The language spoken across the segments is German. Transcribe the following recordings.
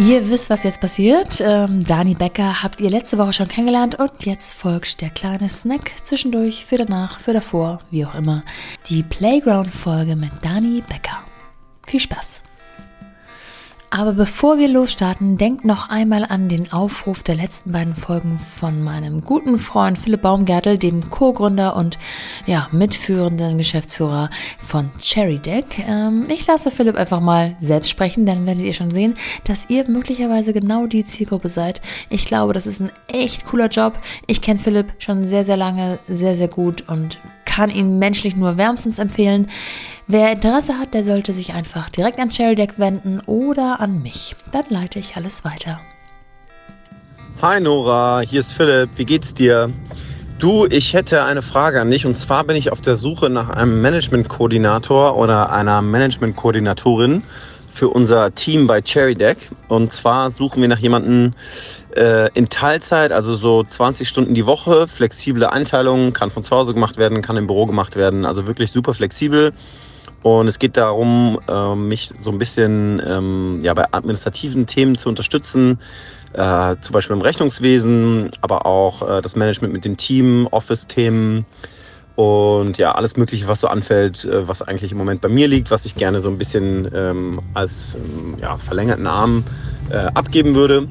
Ihr wisst, was jetzt passiert. Ähm, Dani Becker habt ihr letzte Woche schon kennengelernt und jetzt folgt der kleine Snack zwischendurch, für danach, für davor, wie auch immer. Die Playground-Folge mit Dani Becker. Viel Spaß! Aber bevor wir losstarten, denkt noch einmal an den Aufruf der letzten beiden Folgen von meinem guten Freund Philipp Baumgärtel, dem Co-Gründer und ja, mitführenden Geschäftsführer von Cherry Deck. Ähm, ich lasse Philipp einfach mal selbst sprechen, dann werdet ihr schon sehen, dass ihr möglicherweise genau die Zielgruppe seid. Ich glaube, das ist ein echt cooler Job. Ich kenne Philipp schon sehr, sehr lange, sehr, sehr gut und kann ihn menschlich nur wärmstens empfehlen. Wer Interesse hat, der sollte sich einfach direkt an Deck wenden oder an mich. Dann leite ich alles weiter. Hi Nora, hier ist Philipp. Wie geht's dir? Du, ich hätte eine Frage an dich und zwar bin ich auf der Suche nach einem Management-Koordinator oder einer Management-Koordinatorin für unser Team bei Cherry Deck. Und zwar suchen wir nach jemandem äh, in Teilzeit, also so 20 Stunden die Woche, flexible Einteilungen, kann von zu Hause gemacht werden, kann im Büro gemacht werden, also wirklich super flexibel. Und es geht darum, ähm, mich so ein bisschen ähm, ja, bei administrativen Themen zu unterstützen, äh, zum Beispiel im Rechnungswesen, aber auch äh, das Management mit dem Team, Office-Themen und ja, alles Mögliche, was so anfällt, äh, was eigentlich im Moment bei mir liegt, was ich gerne so ein bisschen ähm, als ja, verlängerten Arm abgeben würde.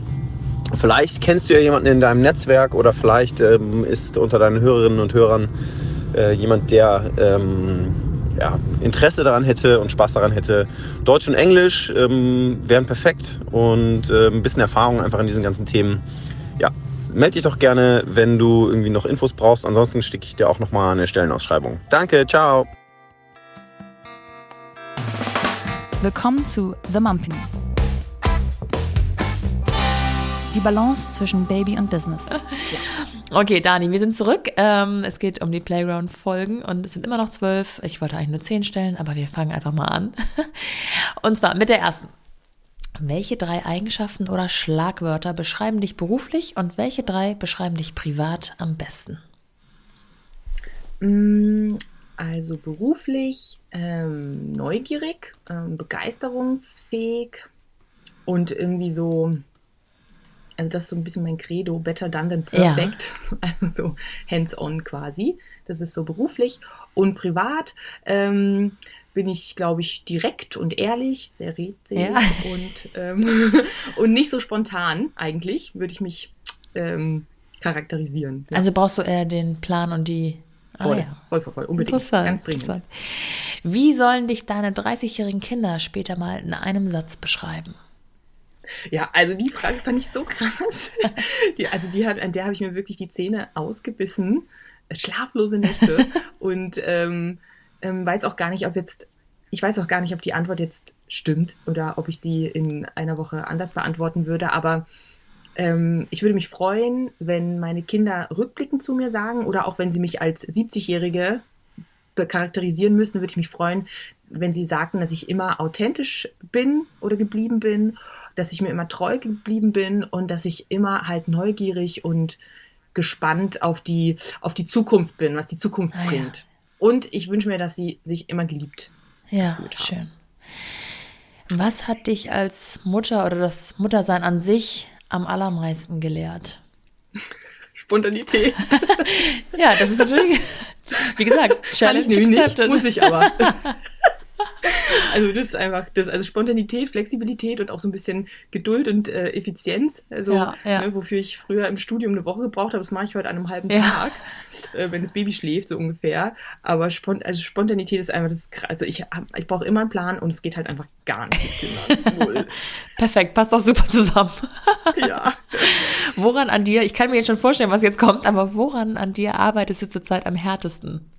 Vielleicht kennst du ja jemanden in deinem Netzwerk oder vielleicht ist unter deinen Hörerinnen und Hörern jemand, der ja, Interesse daran hätte und Spaß daran hätte. Deutsch und Englisch ähm, wären perfekt und äh, ein bisschen Erfahrung einfach in diesen ganzen Themen. Ja, melde dich doch gerne, wenn du irgendwie noch Infos brauchst. Ansonsten stecke ich dir auch nochmal eine Stellenausschreibung. Danke, ciao. Willkommen zu The Mumpany. Die Balance zwischen Baby und Business. Okay, Dani, wir sind zurück. Ähm, es geht um die Playground-Folgen und es sind immer noch zwölf. Ich wollte eigentlich nur zehn stellen, aber wir fangen einfach mal an. Und zwar mit der ersten. Welche drei Eigenschaften oder Schlagwörter beschreiben dich beruflich und welche drei beschreiben dich privat am besten? Mm, also beruflich ähm, neugierig, ähm, begeisterungsfähig und irgendwie so also das ist so ein bisschen mein Credo, better done than perfect. Ja. Also hands-on quasi. Das ist so beruflich. Und privat ähm, bin ich, glaube ich, direkt und ehrlich, sehr redselig ja. und, ähm, und nicht so spontan eigentlich, würde ich mich ähm, charakterisieren. Ja. Also brauchst du eher den Plan und die ah Voll, ah, ja. voll, voll, voll, unbedingt. Interessant, Ganz dringend. Interessant. Wie sollen dich deine 30-jährigen Kinder später mal in einem Satz beschreiben? Ja, also die Frage fand ich so krass. Die, also die hat, an der habe ich mir wirklich die Zähne ausgebissen. Schlaflose Nächte. und ähm, ähm, weiß auch gar nicht, ob jetzt, ich weiß auch gar nicht, ob die Antwort jetzt stimmt oder ob ich sie in einer Woche anders beantworten würde. Aber ähm, ich würde mich freuen, wenn meine Kinder rückblickend zu mir sagen oder auch wenn sie mich als 70-Jährige charakterisieren müssen, würde ich mich freuen, wenn sie sagten, dass ich immer authentisch bin oder geblieben bin dass ich mir immer treu geblieben bin und dass ich immer halt neugierig und gespannt auf die, auf die Zukunft bin, was die Zukunft ah, bringt. Ja. Und ich wünsche mir, dass sie sich immer geliebt Ja, schön. Was hat dich als Mutter oder das Muttersein an sich am allermeisten gelehrt? Spontanität. ja, das ist natürlich, wie gesagt, Challenge accepted. Nicht, muss ich aber. Also das ist einfach, das, also Spontanität, Flexibilität und auch so ein bisschen Geduld und äh, Effizienz. Also ja, ja. Ne, wofür ich früher im Studium eine Woche gebraucht habe, das mache ich heute an einem halben ja. Tag, äh, wenn das Baby schläft, so ungefähr. Aber Spont also Spontanität ist einfach, das also ich, ich brauche immer einen Plan und es geht halt einfach gar nicht Kindern. Perfekt, passt auch super zusammen. ja. Woran an dir, ich kann mir jetzt schon vorstellen, was jetzt kommt, aber woran an dir arbeitest du zurzeit am härtesten?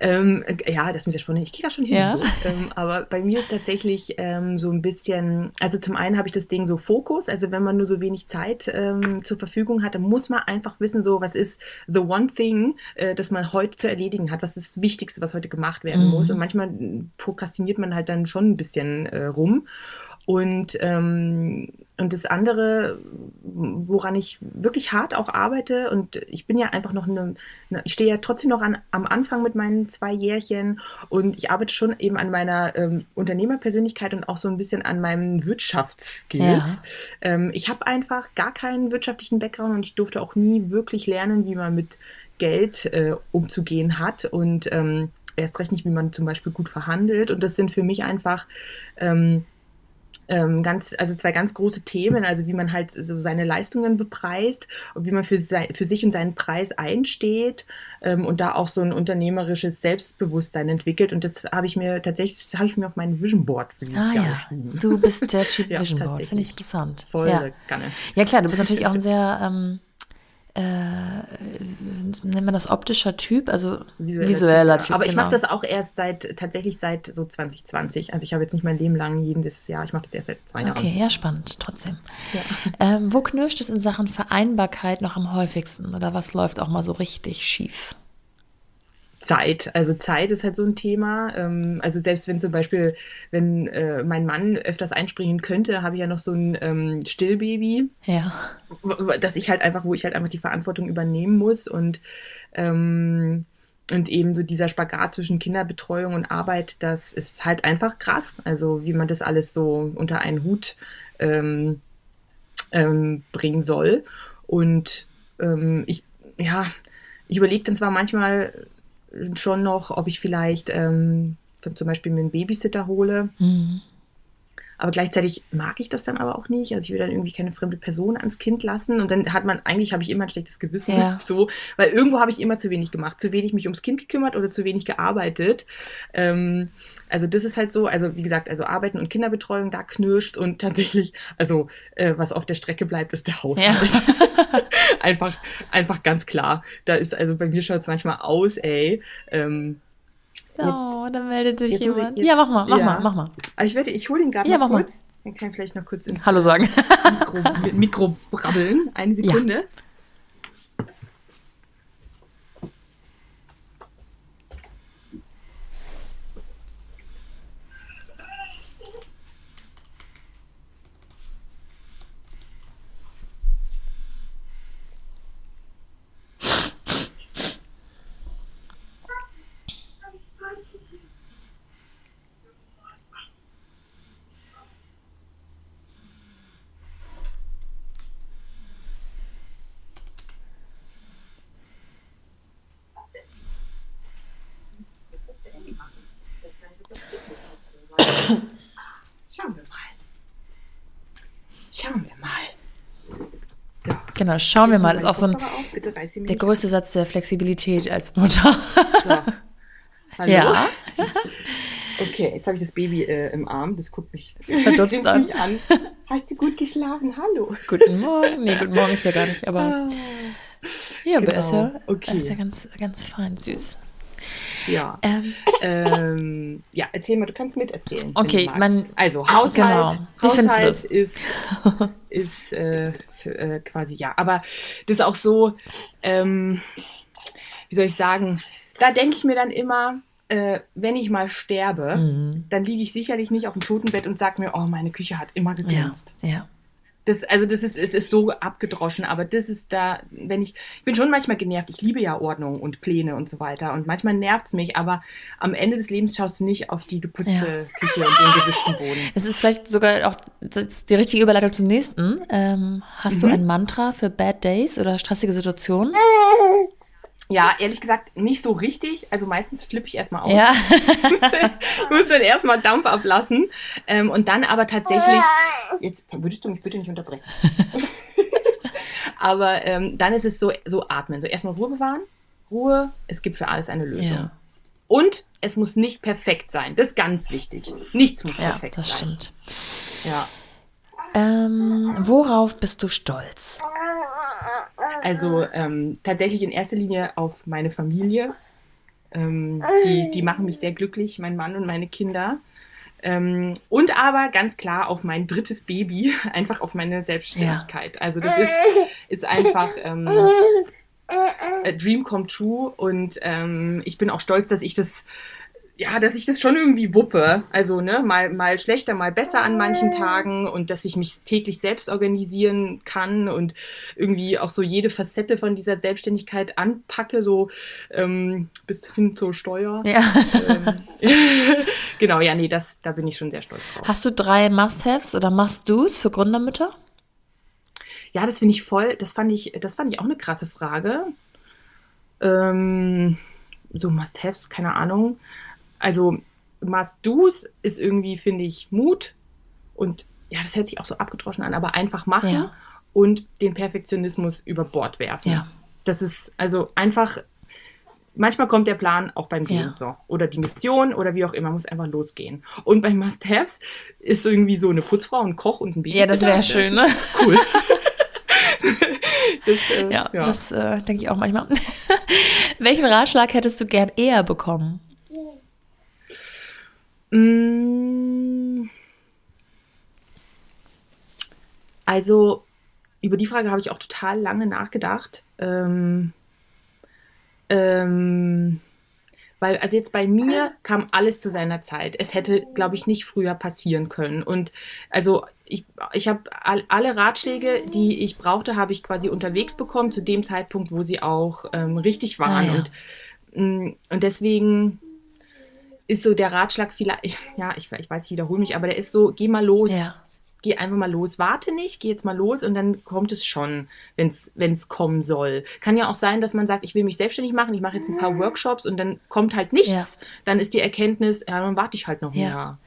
Ähm, ja, das mit der Spontanität, ich gehe da schon hin. Ja. So. Ähm, aber bei mir ist tatsächlich ähm, so ein bisschen, also zum einen habe ich das Ding so Fokus, also wenn man nur so wenig Zeit ähm, zur Verfügung hat, dann muss man einfach wissen, so was ist the one thing, äh, das man heute zu erledigen hat, was ist das Wichtigste, was heute gemacht werden mhm. muss. Und manchmal prokrastiniert man halt dann schon ein bisschen äh, rum. Und, ähm, und das andere, woran ich wirklich hart auch arbeite, und ich bin ja einfach noch eine, eine ich stehe ja trotzdem noch an, am Anfang mit meinen zwei Jährchen und ich arbeite schon eben an meiner ähm, Unternehmerpersönlichkeit und auch so ein bisschen an meinen Wirtschaftsskills. Ja. Ähm, ich habe einfach gar keinen wirtschaftlichen Background und ich durfte auch nie wirklich lernen, wie man mit Geld äh, umzugehen hat und ähm, erst recht nicht, wie man zum Beispiel gut verhandelt. Und das sind für mich einfach ähm, ähm, ganz, also zwei ganz große Themen, also wie man halt so seine Leistungen bepreist und wie man für, sein, für sich und seinen Preis einsteht ähm, und da auch so ein unternehmerisches Selbstbewusstsein entwickelt. Und das habe ich mir tatsächlich, das habe ich mir auf mein Vision Board für dieses ah, Jahr ja. geschrieben. Du bist der Typ Vision Board, finde ich interessant. Voll ja. gerne. Ja klar, du bist natürlich auch ein sehr ähm, äh, nennt man das optischer Typ, also visueller, visueller Typ. Typ. Aber genau. ich mache das auch erst seit tatsächlich seit so 2020. Also ich habe jetzt nicht mein Leben lang jedes Jahr, ich mache das erst seit zwei Jahren. Okay, ja, spannend, trotzdem. Ja. Ähm, wo knirscht es in Sachen Vereinbarkeit noch am häufigsten oder was läuft auch mal so richtig schief? Zeit. Also Zeit ist halt so ein Thema. Ähm, also selbst wenn zum Beispiel, wenn äh, mein Mann öfters einspringen könnte, habe ich ja noch so ein ähm, Stillbaby. Ja. Dass ich halt einfach, wo ich halt einfach die Verantwortung übernehmen muss und ähm, und eben so dieser Spagat zwischen Kinderbetreuung und Arbeit, das ist halt einfach krass. Also wie man das alles so unter einen Hut ähm, ähm, bringen soll. Und ähm, ich, ja, ich überlege dann zwar manchmal, schon noch, ob ich vielleicht ähm, zum Beispiel mir einen Babysitter hole. Mhm. Aber gleichzeitig mag ich das dann aber auch nicht. Also ich will dann irgendwie keine fremde Person ans Kind lassen. Und dann hat man, eigentlich habe ich immer ein schlechtes Gewissen. Ja. So, weil irgendwo habe ich immer zu wenig gemacht. Zu wenig mich ums Kind gekümmert oder zu wenig gearbeitet. Ähm, also das ist halt so, also wie gesagt, also Arbeiten und Kinderbetreuung, da knirscht und tatsächlich, also äh, was auf der Strecke bleibt, ist der Haushalt. Ja. einfach, einfach ganz klar. Da ist, also bei mir schaut es manchmal aus, ey. Ähm, oh, da meldet sich jemand. Jetzt, ja, mach mal, mach ja. mal, mach mal. Aber ich werde, ich hole ihn gerade ja, mal kurz. Mal. Dann kann ich vielleicht noch kurz ins Hallo sagen. Mikro, Mikro brabbeln. Eine Sekunde. Ja. Genau, schauen wir mal. Das ist auch so ein, der größte Satz der Flexibilität als Mutter. So. Hallo? Ja. Okay, jetzt habe ich das Baby äh, im Arm. Das guckt mich, verdutzt an. Mich an. Hast du gut geschlafen? Hallo. Guten Morgen. Nee, guten Morgen ist ja gar nicht, aber. Ah. Ja, aber genau. ist ja, okay. ist ja ganz, ganz fein süß. Ja. Ähm. Ähm, ja, erzähl mal, du kannst miterzählen. Okay, man. Also, Haushalt, genau. Haushalt ist, ist äh, für, äh, quasi ja. Aber das ist auch so, ähm, wie soll ich sagen, da denke ich mir dann immer, äh, wenn ich mal sterbe, mhm. dann liege ich sicherlich nicht auf dem Totenbett und sage mir, oh, meine Küche hat immer geglänzt. Ja, ja. Das, also das ist, es ist so abgedroschen, aber das ist da, wenn ich, ich bin schon manchmal genervt, ich liebe ja Ordnung und Pläne und so weiter und manchmal nervt's mich, aber am Ende des Lebens schaust du nicht auf die geputzte ja. Küche und den gewischten Boden. Es ist vielleicht sogar auch die richtige Überleitung zum nächsten. Ähm, hast mhm. du ein Mantra für Bad Days oder stressige Situationen? Ja, ehrlich gesagt, nicht so richtig. Also meistens flippe ich erstmal aus. Ja. ich muss dann erstmal Dampf ablassen. Ähm, und dann aber tatsächlich. Jetzt würdest du mich bitte nicht unterbrechen. aber ähm, dann ist es so, so atmen. So erstmal Ruhe bewahren. Ruhe, es gibt für alles eine Lösung. Ja. Und es muss nicht perfekt sein. Das ist ganz wichtig. Nichts muss ja, perfekt das sein. Das stimmt. Ja. Ähm, worauf bist du stolz? Also ähm, tatsächlich in erster Linie auf meine Familie. Ähm, die, die machen mich sehr glücklich, mein Mann und meine Kinder. Ähm, und aber ganz klar auf mein drittes Baby, einfach auf meine Selbstständigkeit. Ja. Also das ist, ist einfach ähm, a Dream come true und ähm, ich bin auch stolz, dass ich das ja, dass ich das schon irgendwie wuppe. Also, ne, mal, mal schlechter, mal besser an manchen Tagen und dass ich mich täglich selbst organisieren kann und irgendwie auch so jede Facette von dieser Selbstständigkeit anpacke, so ähm, bis hin zur Steuer. Ja. Ähm, genau, ja, nee, das, da bin ich schon sehr stolz drauf. Hast du drei Must-Haves oder Must-Dos für Gründermütter? Ja, das finde ich voll, das fand ich, das fand ich auch eine krasse Frage. Ähm, so Must-Haves, keine Ahnung. Also Must-Dos ist irgendwie, finde ich, Mut und ja, das hört sich auch so abgedroschen an, aber einfach machen ja. und den Perfektionismus über Bord werfen. Ja. Das ist also einfach, manchmal kommt der Plan auch beim Gehen ja. so. Oder die Mission oder wie auch immer, muss einfach losgehen. Und bei Must-Haves ist irgendwie so eine Putzfrau, ein Koch und ein Baby. Ja, das wäre schön, ne? Cool. das, äh, ja, ja, das äh, denke ich auch manchmal. Welchen Ratschlag hättest du gern eher bekommen? Mm. Also, über die Frage habe ich auch total lange nachgedacht. Ähm, ähm, weil, also jetzt bei mir kam alles zu seiner Zeit. Es hätte, glaube ich, nicht früher passieren können. Und also ich, ich habe all, alle Ratschläge, die ich brauchte, habe ich quasi unterwegs bekommen, zu dem Zeitpunkt, wo sie auch ähm, richtig waren. Ah, ja. und, mm, und deswegen ist so der Ratschlag vielleicht, ja, ich, ich weiß, ich wiederhole mich, aber der ist so, geh mal los. Ja. Geh einfach mal los. Warte nicht, geh jetzt mal los und dann kommt es schon, wenn es kommen soll. Kann ja auch sein, dass man sagt, ich will mich selbstständig machen, ich mache jetzt ein paar Workshops und dann kommt halt nichts. Ja. Dann ist die Erkenntnis, ja, dann warte ich halt noch ein ja. Jahr.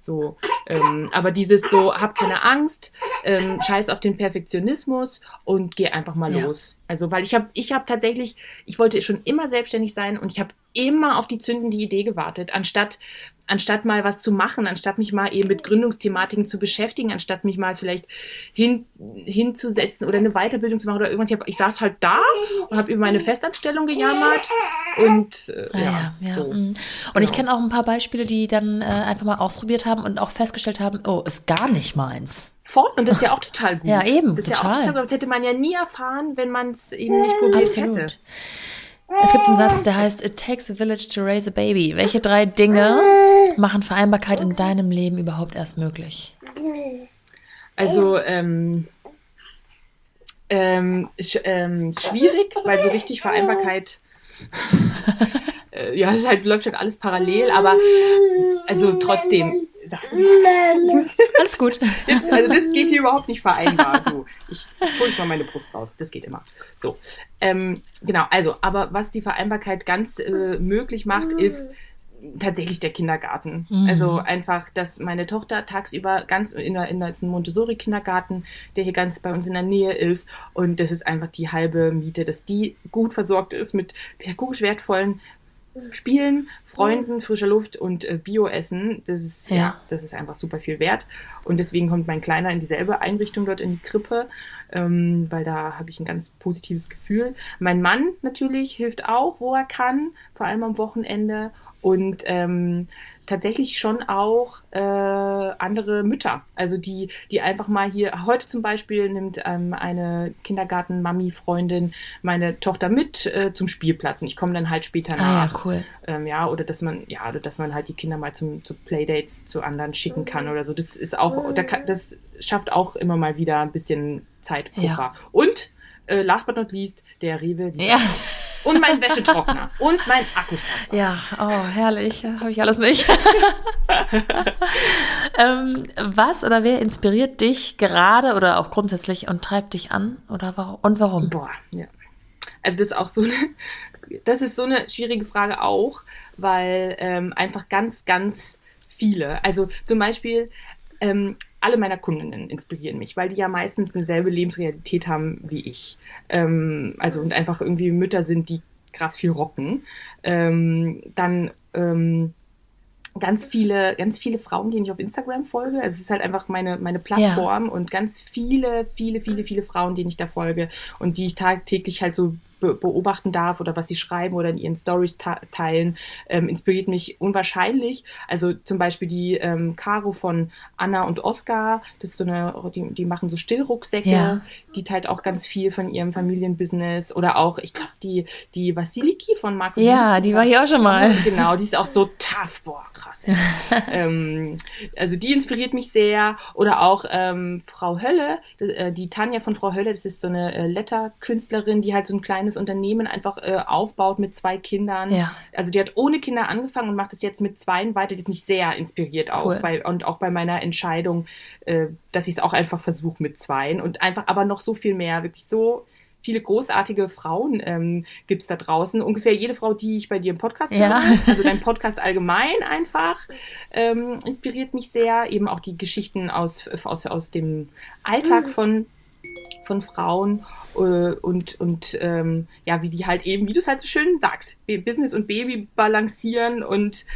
So, ähm, aber dieses so, hab keine Angst, ähm, scheiß auf den Perfektionismus und geh einfach mal ja. los. Also, weil ich habe, ich habe tatsächlich, ich wollte schon immer selbstständig sein und ich habe immer auf die zündende Idee gewartet, anstatt anstatt mal was zu machen, anstatt mich mal eben mit Gründungsthematiken zu beschäftigen, anstatt mich mal vielleicht hin, hinzusetzen oder eine Weiterbildung zu machen oder irgendwas. Ich, hab, ich saß halt da und habe über meine Festanstellung gejammert und äh, ah, ja, ja, So. Mhm. Und genau. ich kenne auch ein paar Beispiele, die dann äh, einfach mal ausprobiert haben und auch festgestellt haben, oh, ist gar nicht meins. Fort und das ist ja auch total gut. Ja, eben, das total. Ja auch total gut. Das hätte man ja nie erfahren, wenn man es eben nicht probiert Absolut. hätte. Es gibt so einen Satz, der heißt, It takes a village to raise a baby. Welche drei Dinge machen Vereinbarkeit in deinem Leben überhaupt erst möglich? Also, ähm, ähm, sch ähm, schwierig, weil so richtig Vereinbarkeit, äh, ja, es halt, läuft halt alles parallel, aber also trotzdem, Alles gut. Jetzt, also das geht hier überhaupt nicht vereinbar. Du, ich hole jetzt mal meine Brust raus. Das geht immer. So. Ähm, genau, also, aber was die Vereinbarkeit ganz äh, möglich macht, ist tatsächlich der Kindergarten. Mhm. Also einfach, dass meine Tochter tagsüber ganz in der, in der ist ein Montessori-Kindergarten, der hier ganz bei uns in der Nähe ist. Und das ist einfach die halbe Miete, dass die gut versorgt ist mit pädagogisch wertvollen Spielen, Freunden, frischer Luft und äh, Bio-Essen, das ist, ja. ja. das ist einfach super viel wert. Und deswegen kommt mein Kleiner in dieselbe Einrichtung dort in die Krippe, ähm, weil da habe ich ein ganz positives Gefühl. Mein Mann natürlich hilft auch, wo er kann, vor allem am Wochenende. Und ähm, tatsächlich schon auch äh, andere Mütter. Also die, die einfach mal hier, heute zum Beispiel nimmt ähm, eine Kindergarten-Mami-Freundin meine Tochter mit äh, zum Spielplatz und ich komme dann halt später nach. Ah, ja, cool. Ähm, ja, oder dass man, ja, oder dass man halt die Kinder mal zum, zu Playdates zu anderen schicken kann oder so. Das ist auch, das schafft auch immer mal wieder ein bisschen Zeitpuffer. Ja. Und äh, last but not least, der Rewe. Ja. Und mein Wäschetrockner. und mein Akkuschrauber. Ja, oh, herrlich. Habe ich alles nicht. ähm, was oder wer inspiriert dich gerade oder auch grundsätzlich und treibt dich an? Oder warum? Und warum? Boah, ja. Also das ist auch so eine, das ist so eine schwierige Frage auch, weil ähm, einfach ganz, ganz viele. Also zum Beispiel ähm, alle meiner Kundinnen inspirieren mich, weil die ja meistens eine selbe Lebensrealität haben wie ich. Ähm, also und einfach irgendwie Mütter sind, die krass viel rocken. Ähm, dann ähm, ganz viele, ganz viele Frauen, denen ich auf Instagram folge. Also es ist halt einfach meine, meine Plattform ja. und ganz viele, viele, viele, viele Frauen, denen ich da folge und die ich tagtäglich halt so be beobachten darf oder was sie schreiben oder in ihren Stories teilen, ähm, inspiriert mich unwahrscheinlich. Also zum Beispiel die ähm, Caro von Anna und Oscar, das ist so eine, die, die machen so Stillrucksäcke, ja. die teilt auch ganz viel von ihrem Familienbusiness oder auch, ich glaube, die, die Vasiliki von Marco. Ja, die war hier auch schon mal. Genau, die ist auch so tough, boah, krass. ähm, also die inspiriert mich sehr oder auch ähm, Frau Hölle, äh, die Tanja von Frau Hölle, das ist so eine äh, Letterkünstlerin, die halt so ein kleines Unternehmen einfach äh, aufbaut mit zwei Kindern. Ja. Also die hat ohne Kinder angefangen und macht das jetzt mit zweien weiter. Die hat mich sehr inspiriert auch cool. bei, und auch bei meiner Entscheidung, äh, dass ich es auch einfach versuche mit zweien und einfach aber noch so viel mehr, wirklich so viele großartige Frauen ähm, gibt es da draußen. Ungefähr jede Frau, die ich bei dir im Podcast ja. höre, also dein Podcast allgemein einfach, ähm, inspiriert mich sehr. Eben auch die Geschichten aus, aus, aus dem Alltag von, von Frauen äh, und, und ähm, ja, wie die halt eben, wie du es halt so schön sagst, Business und Baby balancieren und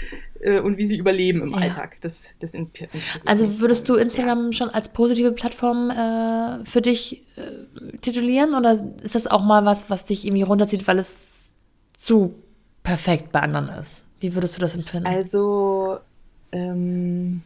äh, und wie sie überleben im ja. Alltag. Das, das also würdest du Instagram ja. schon als positive Plattform äh, für dich äh, titulieren oder ist das auch mal was, was dich irgendwie runterzieht, weil es zu perfekt bei anderen ist? Wie würdest du das empfinden? Also ähm,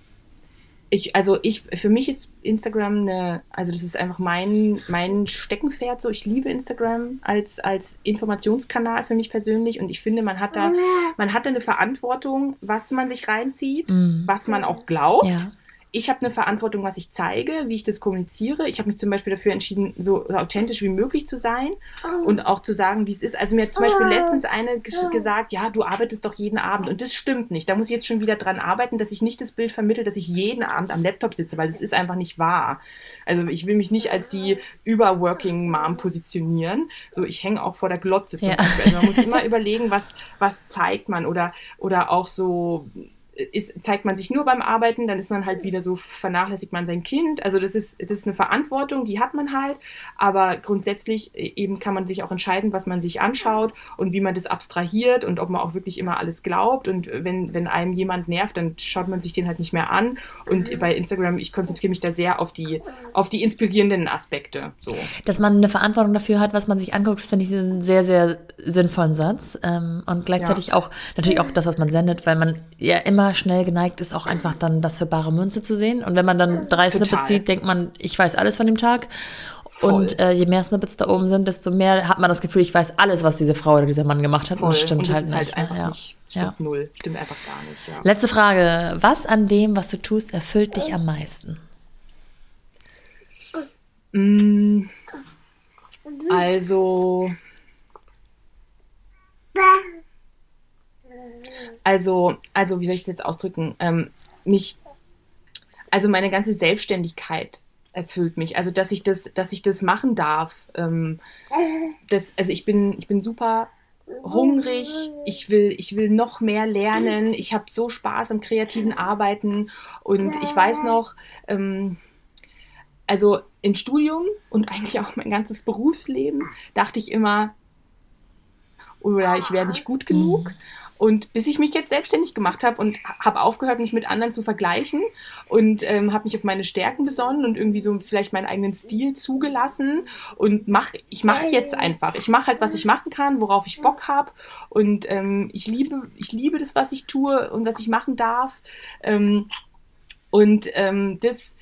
ich, also ich, für mich ist Instagram eine, also das ist einfach mein, mein Steckenpferd so. Ich liebe Instagram als, als Informationskanal für mich persönlich und ich finde, man hat da, man hat da eine Verantwortung, was man sich reinzieht, mhm. was man auch glaubt. Ja ich habe eine Verantwortung, was ich zeige, wie ich das kommuniziere. Ich habe mich zum Beispiel dafür entschieden, so authentisch wie möglich zu sein oh. und auch zu sagen, wie es ist. Also mir hat zum Beispiel oh. letztens eine gesagt, ja, du arbeitest doch jeden Abend. Und das stimmt nicht. Da muss ich jetzt schon wieder dran arbeiten, dass ich nicht das Bild vermittle, dass ich jeden Abend am Laptop sitze, weil das ist einfach nicht wahr. Also ich will mich nicht als die überworking Mom positionieren. So, ich hänge auch vor der Glotze zum ja. Beispiel. Also man muss immer überlegen, was, was zeigt man oder, oder auch so, ist, zeigt man sich nur beim Arbeiten, dann ist man halt wieder so, vernachlässigt man sein Kind. Also das ist, das ist eine Verantwortung, die hat man halt. Aber grundsätzlich äh, eben kann man sich auch entscheiden, was man sich anschaut und wie man das abstrahiert und ob man auch wirklich immer alles glaubt. Und wenn, wenn einem jemand nervt, dann schaut man sich den halt nicht mehr an. Und bei Instagram, ich konzentriere mich da sehr auf die, auf die inspirierenden Aspekte. So. Dass man eine Verantwortung dafür hat, was man sich anguckt, finde ich einen sehr, sehr sinnvollen Satz. Ähm, und gleichzeitig ja. auch natürlich auch das, was man sendet, weil man ja immer immer schnell geneigt ist, auch einfach dann das für bare Münze zu sehen. Und wenn man dann drei Total. Snippets sieht, denkt man, ich weiß alles von dem Tag. Voll. Und äh, je mehr Snippets da oben sind, desto mehr hat man das Gefühl, ich weiß alles, was diese Frau oder dieser Mann gemacht hat. Voll. Und das stimmt und halt nicht. Halt einfach ja. nicht. Stimmt ja. null. Stimmt einfach gar nicht. Ja. Letzte Frage. Was an dem, was du tust, erfüllt dich am meisten? Mm, also. Also, also wie soll ich das jetzt ausdrücken? Ähm, mich, also meine ganze Selbstständigkeit erfüllt mich. Also, dass ich das, dass ich das machen darf. Ähm, das, also ich bin, ich bin super hungrig, ich will, ich will noch mehr lernen, ich habe so Spaß am kreativen Arbeiten und ich weiß noch, ähm, also im Studium und eigentlich auch mein ganzes Berufsleben dachte ich immer, oder ich wäre nicht gut genug. Und bis ich mich jetzt selbstständig gemacht habe und habe aufgehört, mich mit anderen zu vergleichen und ähm, habe mich auf meine Stärken besonnen und irgendwie so vielleicht meinen eigenen Stil zugelassen und mach, ich mache jetzt einfach. Ich mache halt, was ich machen kann, worauf ich Bock habe und ähm, ich liebe, ich liebe das, was ich tue und was ich machen darf. Ähm, und ähm, das,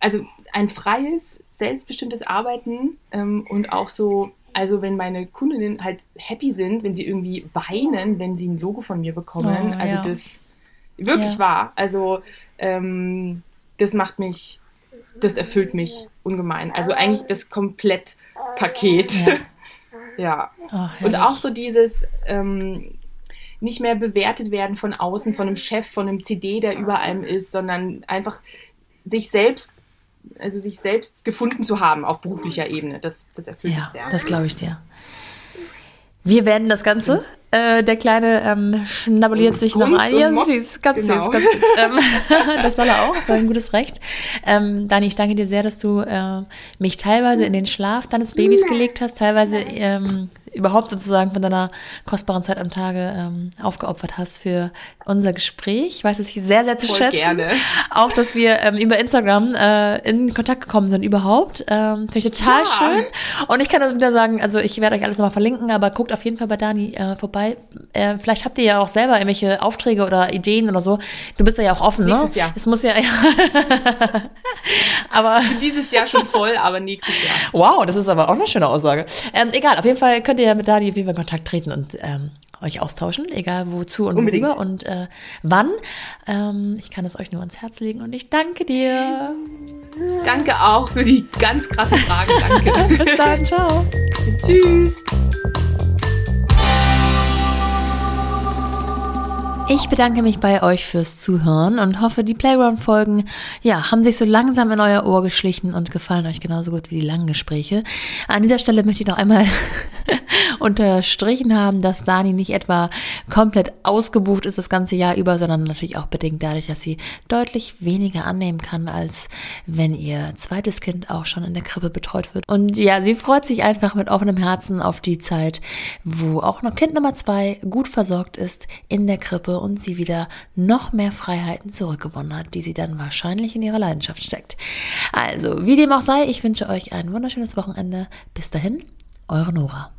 also ein freies, selbstbestimmtes Arbeiten ähm, und auch so also wenn meine Kundinnen halt happy sind, wenn sie irgendwie weinen, wenn sie ein Logo von mir bekommen, oh, also ja. das wirklich ja. wahr. Also ähm, das macht mich, das erfüllt mich ungemein. Also eigentlich das Komplettpaket. Ja. ja. Oh, Und auch so dieses ähm, nicht mehr bewertet werden von außen, von einem Chef, von einem CD, der über allem ist, sondern einfach sich selbst also sich selbst gefunden zu haben auf beruflicher Ebene. Das, das erfüllt ja, mich sehr. Das glaube ich dir. Wir werden das Ganze. Äh, der Kleine ähm, schnabuliert sich noch ein. Ja, süß, ganz genau. süß, ganz süß. Ähm, das soll er auch, das ist ein gutes Recht. Ähm, Dani, ich danke dir sehr, dass du äh, mich teilweise in den Schlaf deines Babys gelegt hast, teilweise ähm, überhaupt sozusagen von deiner kostbaren Zeit am Tage ähm, aufgeopfert hast für unser Gespräch. Ich weiß es sehr, sehr zu Voll schätzen. gerne. Auch, dass wir ähm, über Instagram äh, in Kontakt gekommen sind überhaupt. Ähm, Finde ich total Ja. schön. Und ich kann das wieder sagen, also ich werde euch alles nochmal verlinken, aber guckt auf jeden Fall bei Dani äh, vorbei. Äh, vielleicht habt ihr ja auch selber irgendwelche Aufträge oder Ideen oder so. Du bist da ja auch offen, ne? Nächstes Jahr. Es muss ja, ja. aber Dieses Jahr schon voll, aber nächstes Jahr. wow, das ist aber auch eine schöne Aussage. Ähm, egal, auf jeden Fall könnt ihr ja mit Dani auf jeden Fall in Kontakt treten und ähm, euch austauschen, egal wozu und Unbedingt. worüber und äh, wann. Ähm, ich kann es euch nur ans Herz legen und ich danke dir. Danke auch für die ganz krasse Frage. Danke. Bis dann, ciao. Tschüss. Ich bedanke mich bei euch fürs Zuhören und hoffe, die Playground-Folgen, ja, haben sich so langsam in euer Ohr geschlichen und gefallen euch genauso gut wie die langen Gespräche. An dieser Stelle möchte ich noch einmal unterstrichen haben, dass Dani nicht etwa komplett ausgebucht ist das ganze Jahr über, sondern natürlich auch bedingt dadurch, dass sie deutlich weniger annehmen kann, als wenn ihr zweites Kind auch schon in der Krippe betreut wird. Und ja, sie freut sich einfach mit offenem Herzen auf die Zeit, wo auch noch Kind Nummer zwei gut versorgt ist in der Krippe und sie wieder noch mehr Freiheiten zurückgewonnen hat, die sie dann wahrscheinlich in ihrer Leidenschaft steckt. Also, wie dem auch sei, ich wünsche euch ein wunderschönes Wochenende. Bis dahin, eure Nora.